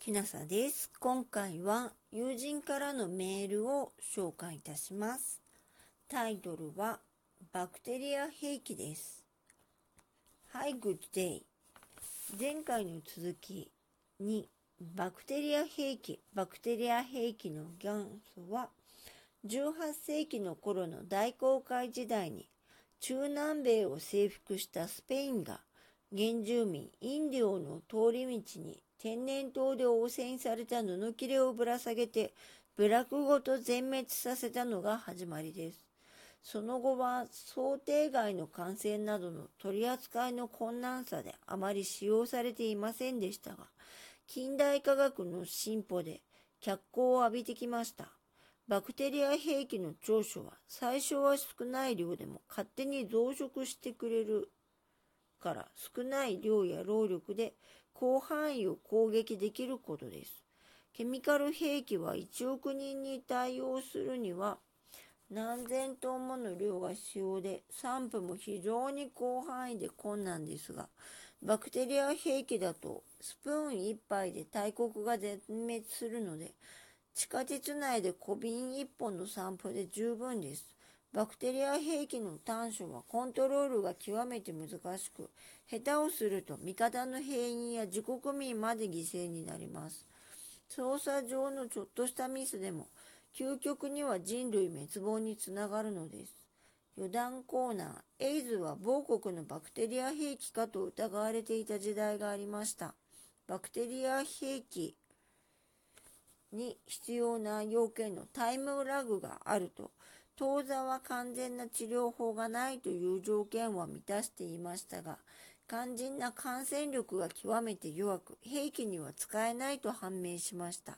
きなさです。今回は友人からのメールを紹介いたします。タイトルはバクテリア兵器です。Hi, good day. 前回の続きにバクテリア兵器、バクテリア兵器の元祖は18世紀の頃の大航海時代に中南米を征服したスペインが原住民インディオの通り道に天然痘で汚染された布切れをぶら下げて、部落ごと全滅させたのが始まりです。その後は想定外の感染などの取り扱いの困難さであまり使用されていませんでしたが、近代科学の進歩で脚光を浴びてきました。バクテリア兵器の長所は最初は少ない量でも勝手に増殖してくれるから少ない量や労力で広範囲を攻撃できることです。ケミカル兵器は1億人に対応するには何千トンもの量が必要で散布も非常に広範囲で困難ですがバクテリア兵器だとスプーン1杯で大国が全滅するので地下鉄内で小瓶1本の散布で十分です。バクテリア兵器の短所はコントロールが極めて難しく、下手をすると味方の兵員や自国民まで犠牲になります。操作上のちょっとしたミスでも、究極には人類滅亡につながるのです。余談コーナー、エイズは某国のバクテリア兵器かと疑われていた時代がありました。バクテリア兵器に必要な要件のタイムラグがあると、当座は完全な治療法がないという条件は満たしていましたが、肝心な感染力が極めて弱く、兵器には使えないと判明しました。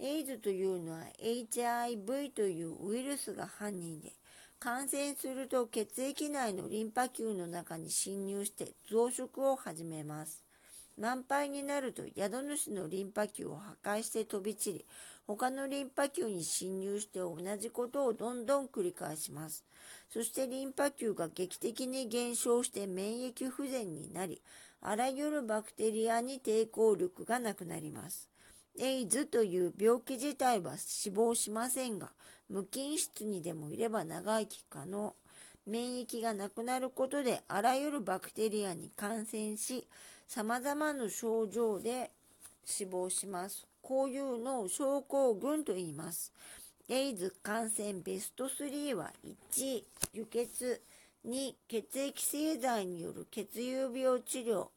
エイズというのは HIV というウイルスが犯人で、感染すると血液内のリンパ球の中に侵入して増殖を始めます。満杯になると宿主のリンパ球を破壊して飛び散り、他のリンパ球に侵入して同じことをどんどん繰り返します。そしてリンパ球が劇的に減少して免疫不全になり、あらゆるバクテリアに抵抗力がなくなります。エイズという病気自体は死亡しませんが、無菌室にでもいれば長生き可能。免疫がなくなることであらゆるバクテリアに感染し、様々な症状で死亡します。こういうのを症候群と言います。エイズ感染ベスト3は1、輸血、2、血液製剤による血友病治療、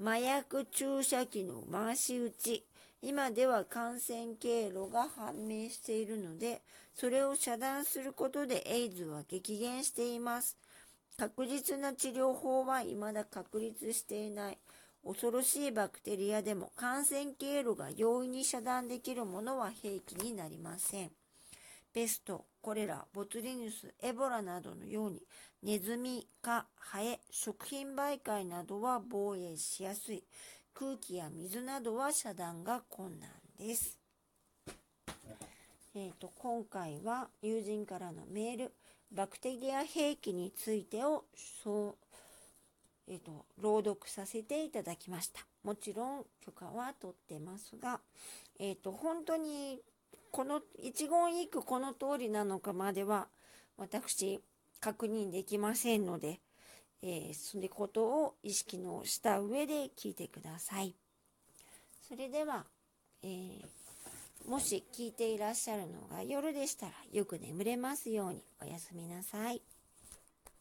麻薬注射器の回し打ち、今では感染経路が判明しているので、それを遮断することでエイズは激減しています。確実な治療法は未だ確立していない。恐ろしいバクテリアでも感染経路が容易に遮断できるものは兵器になりません。ペスト、コレラ、ボツリヌス、エボラなどのようにネズミ、蚊、ハエ、食品媒介などは防衛しやすい。空気や水などは遮断が困難です。えーと、今回は友人からのメール、バクテリア兵器についてをそうえっ、ー、と、朗読させていただきました。もちろん許可は取ってますが、えっ、ー、と、本当に、この一言一句この通りなのかまでは、私、確認できませんので、えー、そのことを意識のした上で聞いてください。それでは、えー、もし聞いていらっしゃるのが夜でしたらよく眠れますようにおやすみなさい。